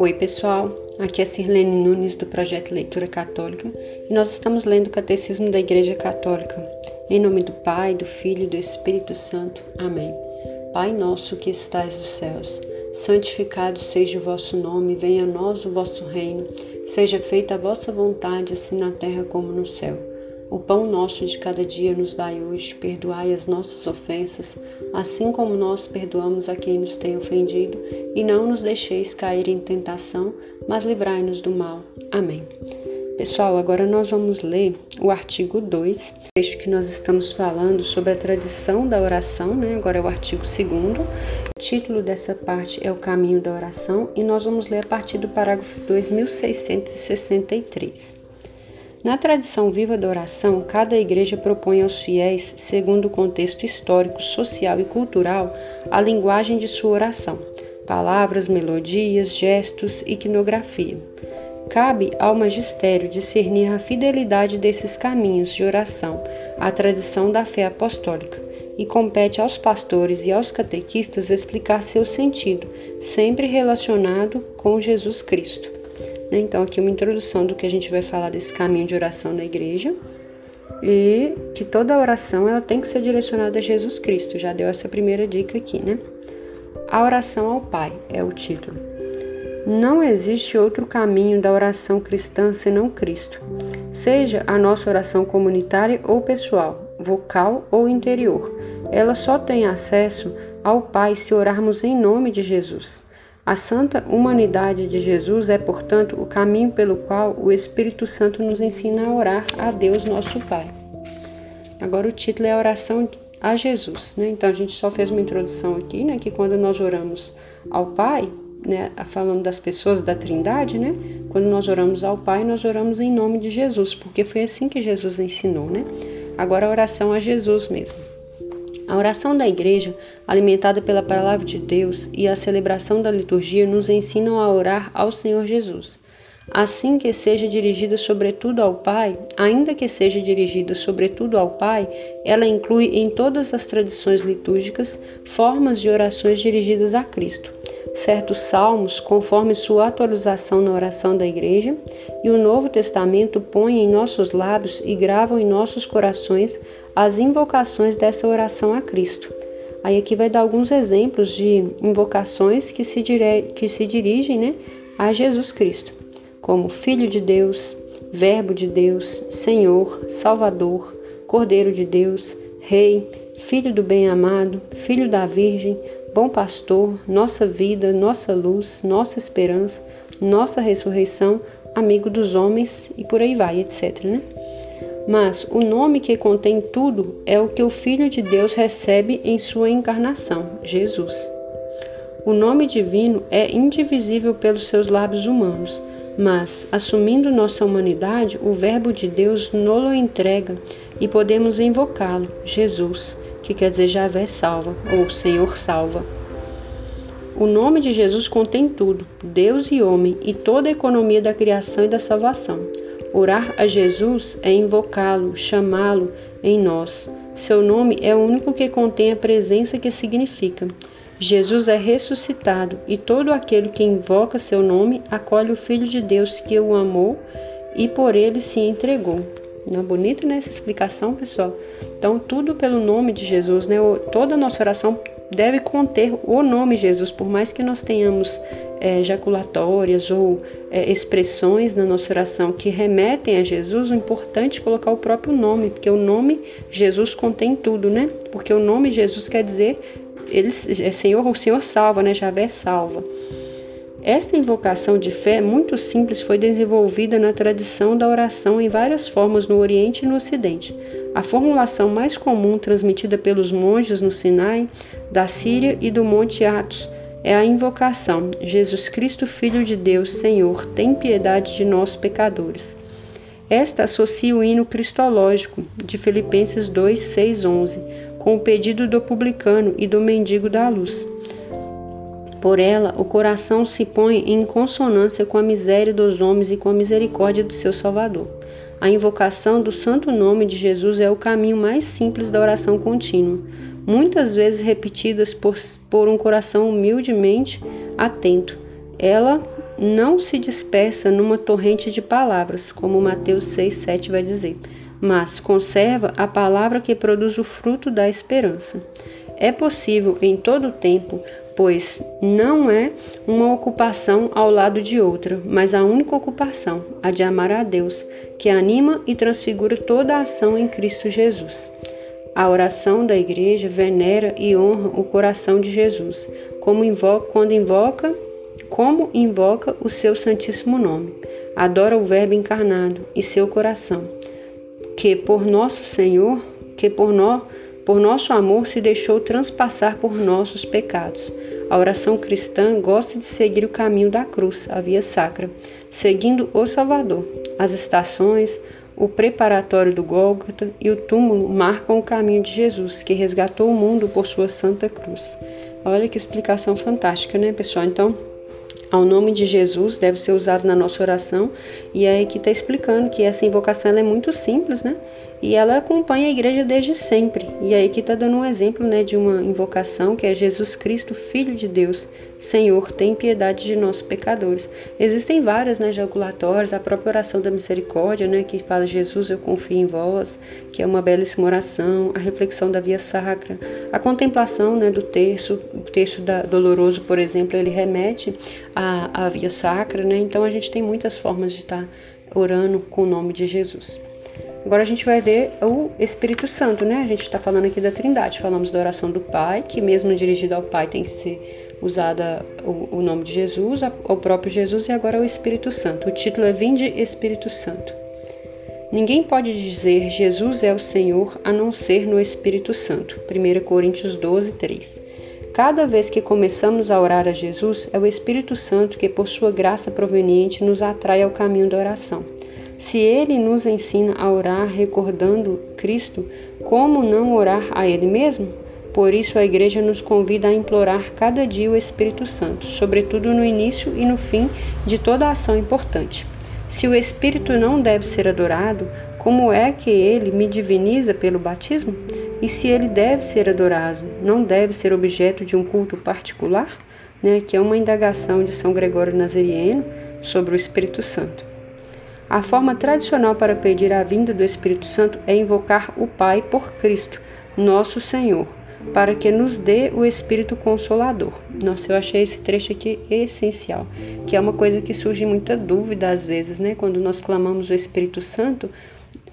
Oi, pessoal. Aqui é Sirlene Nunes do projeto Leitura Católica e nós estamos lendo o Catecismo da Igreja Católica. Em nome do Pai, do Filho e do Espírito Santo. Amém. Pai nosso que estais nos céus, santificado seja o vosso nome, venha a nós o vosso reino, seja feita a vossa vontade, assim na terra como no céu. O pão nosso de cada dia nos dai hoje, perdoai as nossas ofensas, assim como nós perdoamos a quem nos tem ofendido, e não nos deixeis cair em tentação, mas livrai-nos do mal. Amém. Pessoal, agora nós vamos ler o artigo 2, texto que nós estamos falando sobre a tradição da oração, né? Agora é o artigo 2. O título dessa parte é o caminho da oração e nós vamos ler a partir do parágrafo 2663. Na tradição viva da oração, cada igreja propõe aos fiéis, segundo o contexto histórico, social e cultural, a linguagem de sua oração, palavras, melodias, gestos, iconografia. Cabe ao magistério discernir a fidelidade desses caminhos de oração à tradição da fé apostólica, e compete aos pastores e aos catequistas explicar seu sentido, sempre relacionado com Jesus Cristo. Né? Então, aqui uma introdução do que a gente vai falar desse caminho de oração na igreja e que toda oração ela tem que ser direcionada a Jesus Cristo. Já deu essa primeira dica aqui, né? A oração ao Pai é o título. Não existe outro caminho da oração cristã senão Cristo. Seja a nossa oração comunitária ou pessoal, vocal ou interior, ela só tem acesso ao Pai se orarmos em nome de Jesus. A santa humanidade de Jesus é, portanto, o caminho pelo qual o Espírito Santo nos ensina a orar a Deus, nosso Pai. Agora o título é a oração a Jesus, né? Então a gente só fez uma introdução aqui, né? Que quando nós oramos ao Pai, né? Falando das pessoas da Trindade, né? Quando nós oramos ao Pai, nós oramos em nome de Jesus, porque foi assim que Jesus ensinou, né? Agora a oração a Jesus mesmo. A oração da igreja, alimentada pela palavra de Deus, e a celebração da liturgia nos ensinam a orar ao Senhor Jesus. Assim que seja dirigida sobretudo ao Pai, ainda que seja dirigida sobretudo ao Pai, ela inclui em todas as tradições litúrgicas formas de orações dirigidas a Cristo certos salmos, conforme sua atualização na oração da Igreja, e o Novo Testamento põe em nossos lábios e gravam em nossos corações as invocações dessa oração a Cristo. Aí aqui vai dar alguns exemplos de invocações que se, dire... que se dirigem né, a Jesus Cristo, como Filho de Deus, Verbo de Deus, Senhor, Salvador, Cordeiro de Deus, Rei, Filho do Bem-Amado, Filho da Virgem, Bom pastor, nossa vida, nossa luz, nossa esperança, nossa ressurreição, amigo dos homens e por aí vai, etc. Né? Mas o nome que contém tudo é o que o Filho de Deus recebe em sua encarnação, Jesus. O nome divino é indivisível pelos seus lábios humanos, mas, assumindo nossa humanidade, o Verbo de Deus nolo entrega e podemos invocá-lo, Jesus que quer dizer Javé salva, ou Senhor salva. O nome de Jesus contém tudo, Deus e homem, e toda a economia da criação e da salvação. Orar a Jesus é invocá-lo, chamá-lo em nós. Seu nome é o único que contém a presença que significa. Jesus é ressuscitado e todo aquele que invoca seu nome acolhe o Filho de Deus que o amou e por ele se entregou. Não é bonito nessa né, explicação, pessoal? Então, tudo pelo nome de Jesus, né? Toda a nossa oração deve conter o nome Jesus, por mais que nós tenhamos é, ejaculatórias ou é, expressões na nossa oração que remetem a Jesus, o importante é colocar o próprio nome, porque o nome Jesus contém tudo, né? Porque o nome Jesus quer dizer ele é Senhor, o Senhor salva, né? Javé salva. Esta invocação de fé, muito simples, foi desenvolvida na tradição da oração em várias formas no Oriente e no Ocidente. A formulação mais comum transmitida pelos monges no Sinai, da Síria e do Monte Atos é a invocação: Jesus Cristo, Filho de Deus, Senhor, tem piedade de nós pecadores. Esta associa o hino cristológico de Filipenses 2, 6, 11, com o pedido do publicano e do mendigo da luz. Por ela, o coração se põe em consonância com a miséria dos homens e com a misericórdia do seu Salvador. A invocação do santo nome de Jesus é o caminho mais simples da oração contínua, muitas vezes repetidas por, por um coração humildemente atento. Ela não se dispersa numa torrente de palavras, como Mateus 6, 7 vai dizer, mas conserva a palavra que produz o fruto da esperança. É possível em todo tempo pois não é uma ocupação ao lado de outra, mas a única ocupação, a de amar a Deus, que anima e transfigura toda a ação em Cristo Jesus. A oração da igreja venera e honra o coração de Jesus, como invoca, quando invoca, como invoca o seu santíssimo nome. Adora o Verbo encarnado e seu coração, que por nosso Senhor, que por nós por nosso amor se deixou transpassar por nossos pecados. A oração cristã gosta de seguir o caminho da cruz, a via sacra, seguindo o Salvador. As estações, o preparatório do Gólgota e o túmulo marcam o caminho de Jesus, que resgatou o mundo por sua santa cruz. Olha que explicação fantástica, né, pessoal? Então, ao nome de Jesus deve ser usado na nossa oração. E aí que está explicando que essa invocação é muito simples, né? E ela acompanha a igreja desde sempre. E aí que está dando um exemplo né, de uma invocação que é Jesus Cristo, Filho de Deus. Senhor, tem piedade de nós pecadores. Existem várias né, jaculatórias, a própria oração da misericórdia, né, que fala Jesus, eu confio em vós, que é uma belíssima oração, a reflexão da via sacra, a contemplação né, do texto, o texto da, doloroso, por exemplo, ele remete à, à via sacra, né, então a gente tem muitas formas de estar tá orando com o nome de Jesus. Agora a gente vai ver o Espírito Santo, né? A gente está falando aqui da Trindade. Falamos da oração do Pai, que mesmo dirigida ao Pai tem que ser usada o, o nome de Jesus, o próprio Jesus e agora o Espírito Santo. O título é Vinde Espírito Santo. Ninguém pode dizer Jesus é o Senhor a não ser no Espírito Santo. 1 Coríntios 12, 3. Cada vez que começamos a orar a Jesus, é o Espírito Santo que, por sua graça proveniente, nos atrai ao caminho da oração. Se ele nos ensina a orar recordando Cristo, como não orar a Ele mesmo? Por isso, a Igreja nos convida a implorar cada dia o Espírito Santo, sobretudo no início e no fim de toda ação importante. Se o Espírito não deve ser adorado, como é que ele me diviniza pelo batismo? E se ele deve ser adorado, não deve ser objeto de um culto particular? Né, que é uma indagação de São Gregório Nazarieno sobre o Espírito Santo. A forma tradicional para pedir a vinda do Espírito Santo é invocar o Pai por Cristo, nosso Senhor, para que nos dê o Espírito Consolador. Nossa, eu achei esse trecho aqui essencial, que é uma coisa que surge muita dúvida às vezes, né? Quando nós clamamos o Espírito Santo,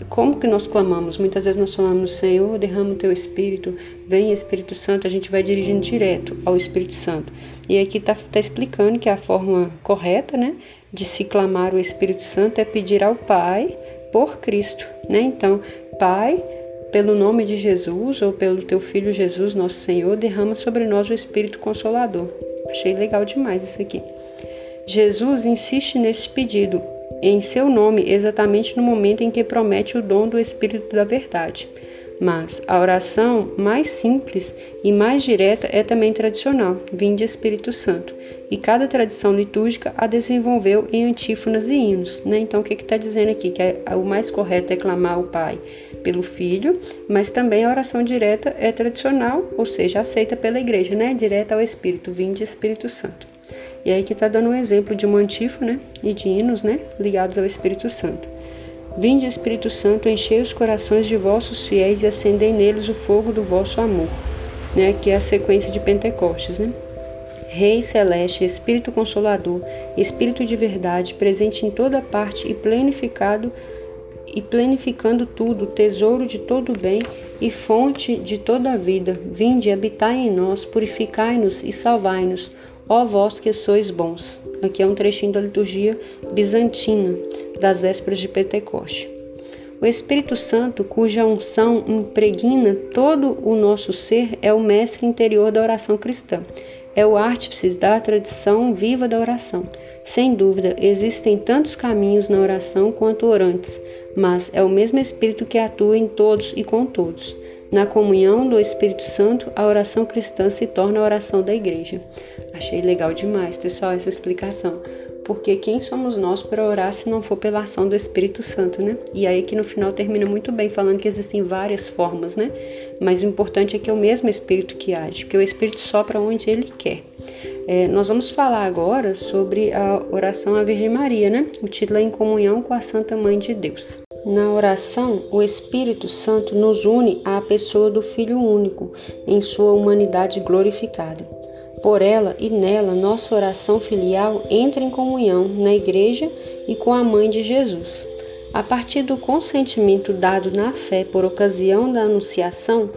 como que nós clamamos? Muitas vezes nós falamos, Senhor, derrama o teu Espírito, vem Espírito Santo, a gente vai dirigindo direto ao Espírito Santo. E aqui está tá explicando que a forma correta, né, de se clamar o Espírito Santo é pedir ao Pai por Cristo, né? Então, Pai, pelo nome de Jesus ou pelo teu filho Jesus, nosso Senhor, derrama sobre nós o Espírito Consolador. Achei legal demais isso aqui. Jesus insiste nesse pedido em seu nome exatamente no momento em que promete o dom do Espírito da Verdade. Mas a oração mais simples e mais direta é também tradicional, vinde Espírito Santo, e cada tradição litúrgica a desenvolveu em antífonas e hinos. Né? Então, o que está dizendo aqui? Que é, o mais correto é clamar o Pai pelo Filho, mas também a oração direta é tradicional, ou seja, aceita pela Igreja, né? direta ao Espírito, vinde Espírito Santo. E aí que está dando um exemplo de uma antífona e de hinos né? ligados ao Espírito Santo. Vinde, Espírito Santo, enchei os corações de vossos fiéis e acendei neles o fogo do vosso amor, né? Que é a sequência de Pentecostes, né? Rei celeste, Espírito consolador, Espírito de verdade, presente em toda parte e planificado e planificando tudo, tesouro de todo bem e fonte de toda a vida, vinde, habitai em nós, purificai-nos e salvai-nos, ó vós que sois bons. Aqui é um trechinho da liturgia bizantina das vésperas de Pentecoste. O Espírito Santo, cuja unção impregna todo o nosso ser, é o mestre interior da oração cristã. É o artífice da tradição viva da oração. Sem dúvida, existem tantos caminhos na oração quanto orantes, mas é o mesmo Espírito que atua em todos e com todos. Na comunhão do Espírito Santo, a oração cristã se torna a oração da igreja. Achei legal demais, pessoal, essa explicação porque quem somos nós para orar se não for pela ação do Espírito Santo, né? E aí que no final termina muito bem falando que existem várias formas, né? Mas o importante é que é o mesmo Espírito que age, porque o Espírito sopra onde ele quer. É, nós vamos falar agora sobre a oração à Virgem Maria, né? O título é Em Comunhão com a Santa Mãe de Deus. Na oração, o Espírito Santo nos une à pessoa do Filho único, em sua humanidade glorificada. Por ela e nela, nossa oração filial entra em comunhão na Igreja e com a Mãe de Jesus. A partir do consentimento dado na fé por ocasião da Anunciação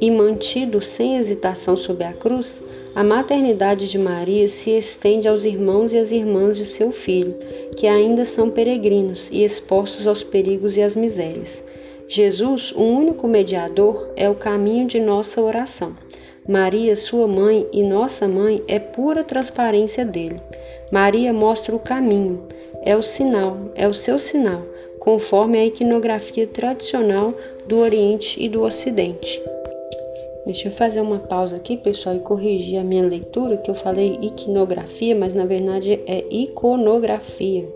e mantido sem hesitação sob a cruz, a maternidade de Maria se estende aos irmãos e às irmãs de seu filho, que ainda são peregrinos e expostos aos perigos e às misérias. Jesus, o único mediador, é o caminho de nossa oração. Maria, sua mãe e nossa mãe, é pura transparência dele. Maria mostra o caminho, é o sinal, é o seu sinal, conforme a iconografia tradicional do Oriente e do Ocidente. Deixa eu fazer uma pausa aqui, pessoal, e corrigir a minha leitura, que eu falei iconografia, mas na verdade é iconografia.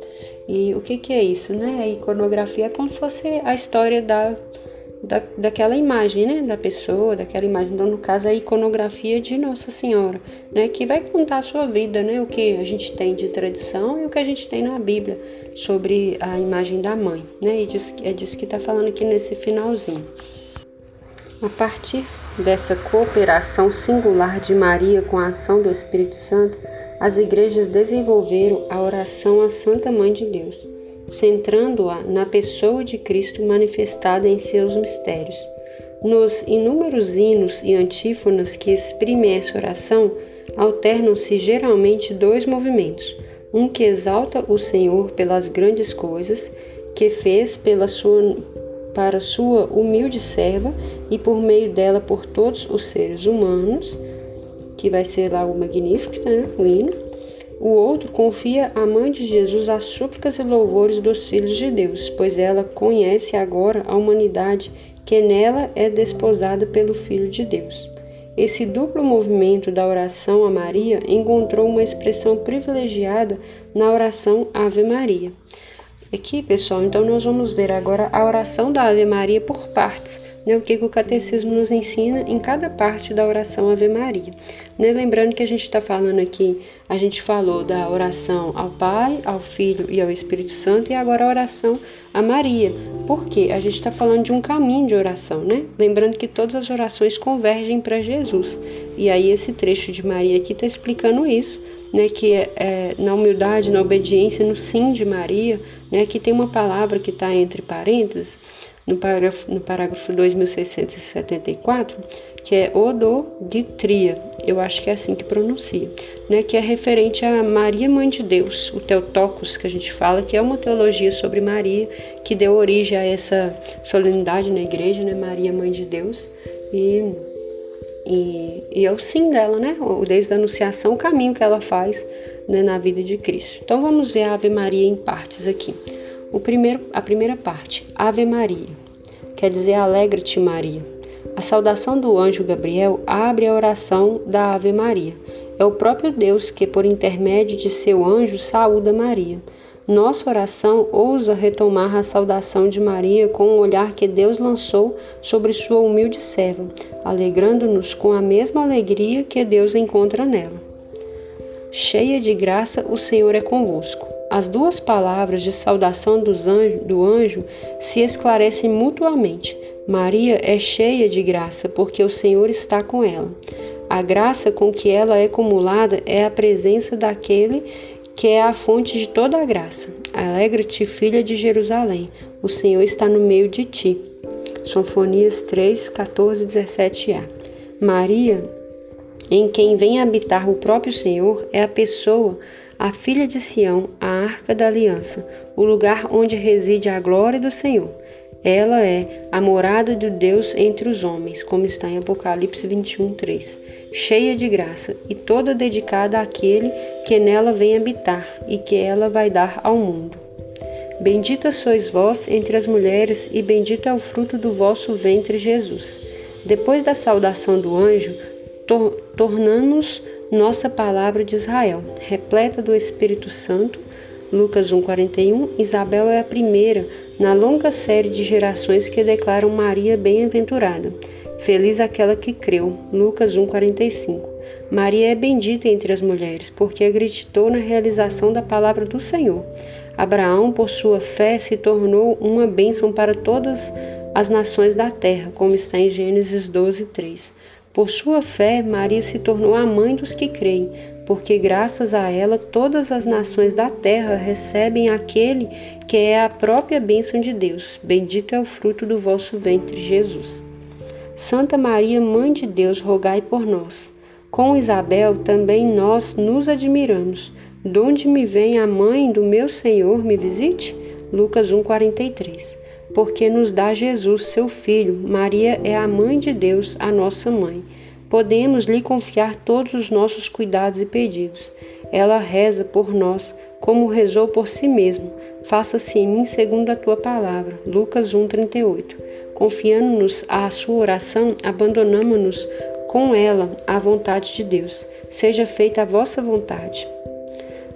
E o que, que é isso, né? A iconografia é como se fosse a história da, da, daquela imagem, né? Da pessoa, daquela imagem. Então, no caso, a iconografia de Nossa Senhora, né? Que vai contar a sua vida, né? O que a gente tem de tradição e o que a gente tem na Bíblia sobre a imagem da mãe, né? E diz, é disso que está falando aqui nesse finalzinho. A partir dessa cooperação singular de Maria com a ação do Espírito Santo, as igrejas desenvolveram a oração à Santa Mãe de Deus, centrando-a na pessoa de Cristo manifestada em seus mistérios. Nos inúmeros hinos e antífonas que exprimem essa oração, alternam-se geralmente dois movimentos: um que exalta o Senhor pelas grandes coisas que fez pela sua para sua humilde serva e por meio dela por todos os seres humanos, que vai ser lá o Magnífico, né, o hino. O outro confia à Mãe de Jesus as súplicas e louvores dos filhos de Deus, pois ela conhece agora a humanidade que nela é desposada pelo Filho de Deus. Esse duplo movimento da oração a Maria encontrou uma expressão privilegiada na oração Ave Maria. Aqui, pessoal, então nós vamos ver agora a oração da Ave Maria por partes, né? O que, que o catecismo nos ensina em cada parte da oração Ave Maria. Né? Lembrando que a gente está falando aqui, a gente falou da oração ao Pai, ao Filho e ao Espírito Santo, e agora a oração a Maria. Por quê? A gente está falando de um caminho de oração, né? Lembrando que todas as orações convergem para Jesus. E aí esse trecho de Maria aqui está explicando isso né, que é, é, na humildade, na obediência, no sim de Maria, né, que tem uma palavra que está entre parênteses, no parágrafo, no parágrafo 2674, que é ododitria, eu acho que é assim que pronuncia, né, que é referente a Maria Mãe de Deus, o Teotocos que a gente fala, que é uma teologia sobre Maria, que deu origem a essa solenidade na igreja, né, Maria Mãe de Deus, e e, e é o sim dela, né? Desde a anunciação, o caminho que ela faz né, na vida de Cristo. Então vamos ver a Ave Maria em partes aqui. O primeiro, a primeira parte, Ave Maria, quer dizer alegra-te Maria. A saudação do anjo Gabriel abre a oração da Ave Maria. É o próprio Deus que, por intermédio de seu anjo, saúda Maria. Nossa oração ousa retomar a saudação de Maria com o olhar que Deus lançou sobre sua humilde serva, alegrando-nos com a mesma alegria que Deus encontra nela. Cheia de graça, o Senhor é convosco. As duas palavras de saudação anjo, do anjo se esclarecem mutuamente. Maria é cheia de graça, porque o Senhor está com ela. A graça com que ela é acumulada é a presença daquele que é a fonte de toda a graça. Alegra-te, filha de Jerusalém, o Senhor está no meio de ti. Sonfonias 3, 14 17a. Maria, em quem vem habitar o próprio Senhor, é a pessoa, a filha de Sião, a arca da aliança, o lugar onde reside a glória do Senhor. Ela é a morada de Deus entre os homens, como está em Apocalipse 21, 3 cheia de graça e toda dedicada àquele que nela vem habitar e que ela vai dar ao mundo. Bendita sois vós entre as mulheres, e bendito é o fruto do vosso ventre, Jesus. Depois da saudação do anjo, tor tornamos nossa palavra de Israel, repleta do Espírito Santo. Lucas 1,41 Isabel é a primeira na longa série de gerações que declaram Maria bem-aventurada. Feliz aquela que creu. Lucas 1:45. Maria é bendita entre as mulheres, porque acreditou na realização da palavra do Senhor. Abraão, por sua fé, se tornou uma bênção para todas as nações da terra, como está em Gênesis 12, 3. Por sua fé, Maria se tornou a mãe dos que creem, porque graças a ela todas as nações da terra recebem aquele que é a própria bênção de Deus. Bendito é o fruto do vosso ventre, Jesus. Santa Maria, Mãe de Deus, rogai por nós. Com Isabel também nós nos admiramos. Donde me vem a mãe do meu Senhor me visite? Lucas 1:43 porque nos dá Jesus, seu Filho. Maria é a mãe de Deus, a nossa mãe. Podemos lhe confiar todos os nossos cuidados e pedidos. Ela reza por nós, como rezou por si mesma. Faça-se em mim segundo a tua palavra. Lucas 1:38. Confiando-nos à sua oração, abandonamos-nos com ela à vontade de Deus. Seja feita a vossa vontade.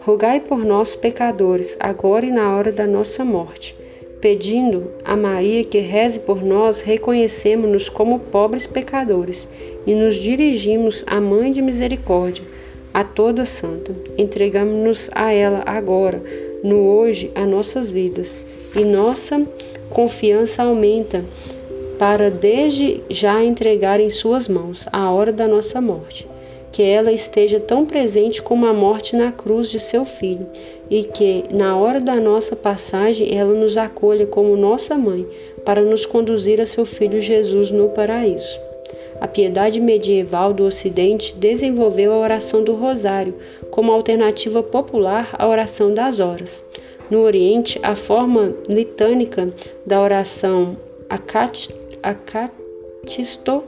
Rogai por nós, pecadores, agora e na hora da nossa morte. Pedindo a Maria que reze por nós, reconhecemos-nos como pobres pecadores e nos dirigimos à Mãe de Misericórdia, a toda santa. Entregamos-nos a ela agora, no hoje, as nossas vidas, e nossa confiança aumenta para desde já entregar em suas mãos a hora da nossa morte que ela esteja tão presente como a morte na cruz de seu filho, e que, na hora da nossa passagem, ela nos acolha como nossa mãe, para nos conduzir a seu filho Jesus no paraíso. A piedade medieval do Ocidente desenvolveu a oração do Rosário como alternativa popular à oração das horas. No Oriente, a forma litânica da oração acatisto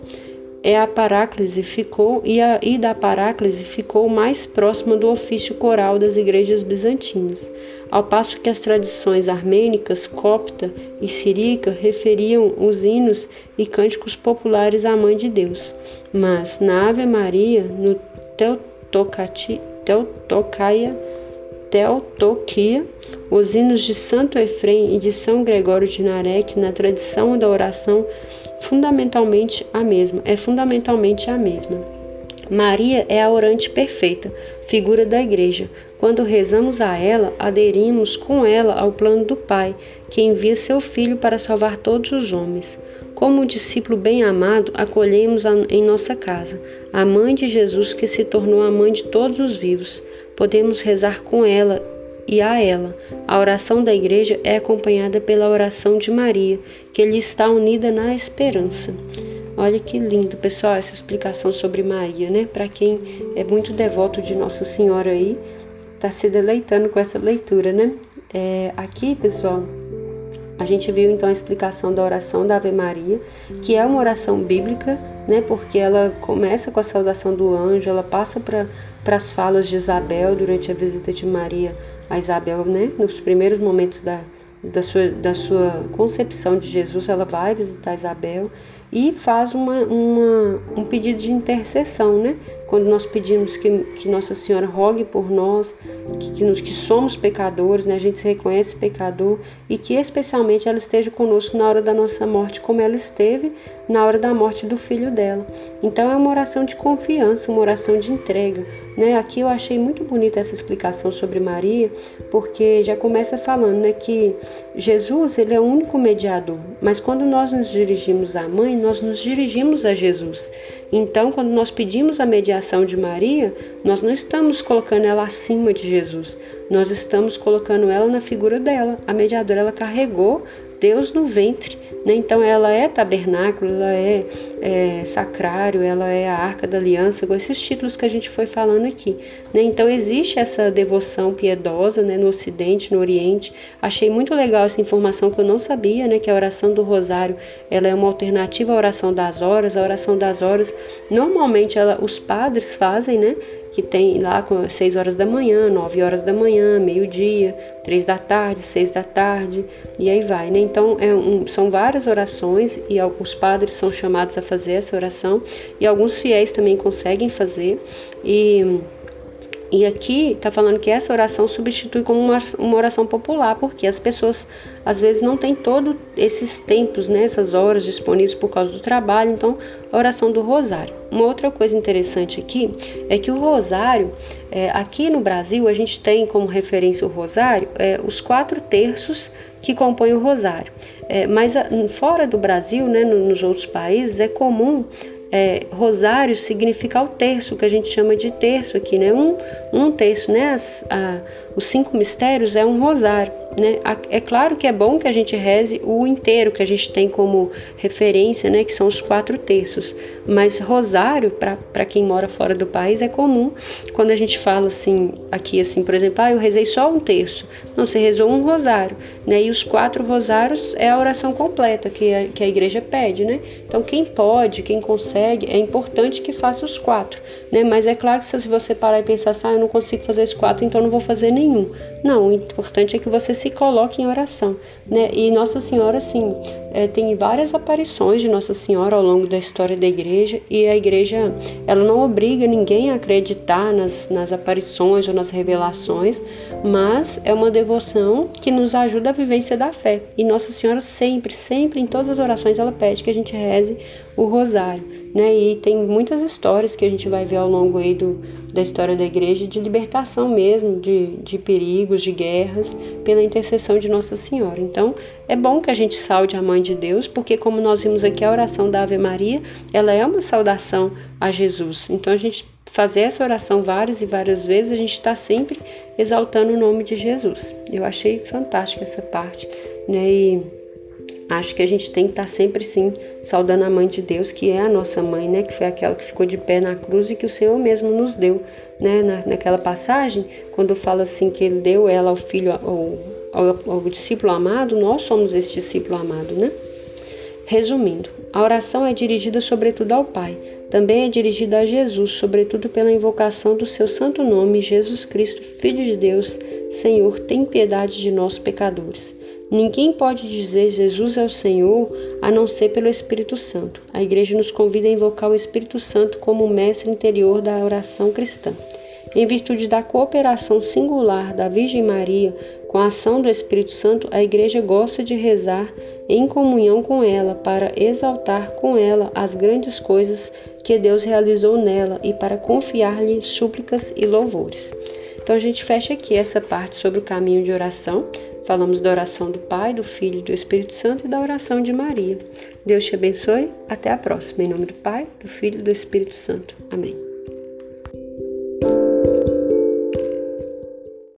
é a paráclise ficou e, a, e da paráclise ficou mais próxima do ofício coral das igrejas bizantinas, ao passo que as tradições armênicas, copta e siríaca referiam os hinos e cânticos populares à Mãe de Deus. Mas na Ave Maria, no Teotocati, Teotocaia, Teotoquia, os hinos de Santo Efrem e de São Gregório de Narek, na tradição da oração fundamentalmente a mesma, é fundamentalmente a mesma. Maria é a orante perfeita, figura da igreja. Quando rezamos a ela, aderimos com ela ao plano do Pai, que envia seu Filho para salvar todos os homens. Como discípulo bem amado, acolhemos em nossa casa a mãe de Jesus que se tornou a mãe de todos os vivos. Podemos rezar com ela e a ela. A oração da igreja é acompanhada pela oração de Maria, que lhe está unida na esperança. Olha que lindo, pessoal, essa explicação sobre Maria, né? Para quem é muito devoto de Nossa Senhora aí, está se deleitando com essa leitura, né? É, aqui, pessoal, a gente viu então a explicação da oração da Ave Maria, que é uma oração bíblica, né? Porque ela começa com a saudação do anjo, ela passa para as falas de Isabel durante a visita de Maria a Isabel, né? Nos primeiros momentos da, da, sua, da sua concepção de Jesus, ela vai visitar Isabel e faz uma, uma, um pedido de intercessão, né? Quando nós pedimos que, que Nossa Senhora rogue por nós, que, que, nos, que somos pecadores, né? a gente se reconhece pecador e que especialmente ela esteja conosco na hora da nossa morte, como ela esteve na hora da morte do filho dela. Então é uma oração de confiança, uma oração de entrega. Né? Aqui eu achei muito bonita essa explicação sobre Maria, porque já começa falando né, que Jesus ele é o único mediador, mas quando nós nos dirigimos à mãe, nós nos dirigimos a Jesus. Então, quando nós pedimos a mediação de Maria, nós não estamos colocando ela acima de Jesus, nós estamos colocando ela na figura dela. A mediadora ela carregou Deus no ventre. Né? Então ela é tabernáculo, ela é, é, sacrário, ela é a arca da aliança, com esses títulos que a gente foi falando aqui. Né? Então existe essa devoção piedosa né? no Ocidente, no Oriente. Achei muito legal essa informação que eu não sabia, né? que a oração do Rosário ela é uma alternativa à oração das horas. A oração das horas, normalmente ela, os padres fazem, né? Que tem lá com 6 horas da manhã, 9 horas da manhã, meio-dia, 3 da tarde, 6 da tarde, e aí vai, né? Então, é um, são várias orações e alguns padres são chamados a fazer essa oração e alguns fiéis também conseguem fazer. E E aqui está falando que essa oração substitui como uma, uma, oração popular, porque as pessoas às vezes não têm todos esses tempos, né, essas horas disponíveis por causa do trabalho, então a oração do rosário. Uma outra coisa interessante aqui é que o rosário, é, aqui no Brasil, a gente tem como referência o rosário é, os quatro terços que compõem o rosário. É, mas a, fora do Brasil, né, nos outros países, é comum é, rosário significa o terço, que a gente chama de terço aqui, né? Um, um terço, né? As, a, os cinco mistérios é um rosário. Né? É claro que é bom que a gente reze o inteiro que a gente tem como referência, né? que são os quatro terços. Mas rosário, para quem mora fora do país, é comum. Quando a gente fala assim, aqui assim, por exemplo, ah, eu rezei só um terço. Não, você rezou um rosário. Né? E os quatro rosários é a oração completa que a, que a igreja pede. Né? Então, quem pode, quem consegue, é importante que faça os quatro. Né? Mas é claro que se você parar e pensar assim, ah, eu não consigo fazer os quatro, então não vou fazer nenhum. Não, o importante é que você se coloque em oração. Né? E Nossa Senhora, sim, é, tem várias aparições de Nossa Senhora ao longo da história da igreja e a igreja ela não obriga ninguém a acreditar nas, nas aparições ou nas revelações, mas é uma devoção que nos ajuda a vivência da fé. E Nossa Senhora sempre, sempre em todas as orações ela pede que a gente reze o rosário né? E tem muitas histórias que a gente vai ver ao longo aí do, da história da igreja de libertação mesmo, de, de perigos, de guerras, pela intercessão de Nossa Senhora. Então, é bom que a gente saude a Mãe de Deus, porque como nós vimos aqui a oração da Ave Maria, ela é uma saudação a Jesus. Então, a gente fazer essa oração várias e várias vezes, a gente está sempre exaltando o nome de Jesus. Eu achei fantástica essa parte, né? E acho que a gente tem que estar sempre sim saudando a mãe de Deus, que é a nossa mãe, né? Que foi aquela que ficou de pé na cruz e que o Senhor mesmo nos deu, né? Na, naquela passagem, quando fala assim que ele deu ela ao filho, ao, ao, ao discípulo amado, nós somos esse discípulo amado, né? Resumindo, a oração é dirigida sobretudo ao Pai, também é dirigida a Jesus, sobretudo pela invocação do seu santo nome, Jesus Cristo, Filho de Deus, Senhor, tem piedade de nós pecadores. Ninguém pode dizer Jesus é o Senhor a não ser pelo Espírito Santo. A igreja nos convida a invocar o Espírito Santo como mestre interior da oração cristã. Em virtude da cooperação singular da Virgem Maria com a ação do Espírito Santo, a igreja gosta de rezar em comunhão com ela para exaltar com ela as grandes coisas que Deus realizou nela e para confiar-lhe súplicas e louvores. Então a gente fecha aqui essa parte sobre o caminho de oração. Falamos da oração do Pai, do Filho e do Espírito Santo e da oração de Maria. Deus te abençoe. Até a próxima. Em nome do Pai, do Filho e do Espírito Santo. Amém.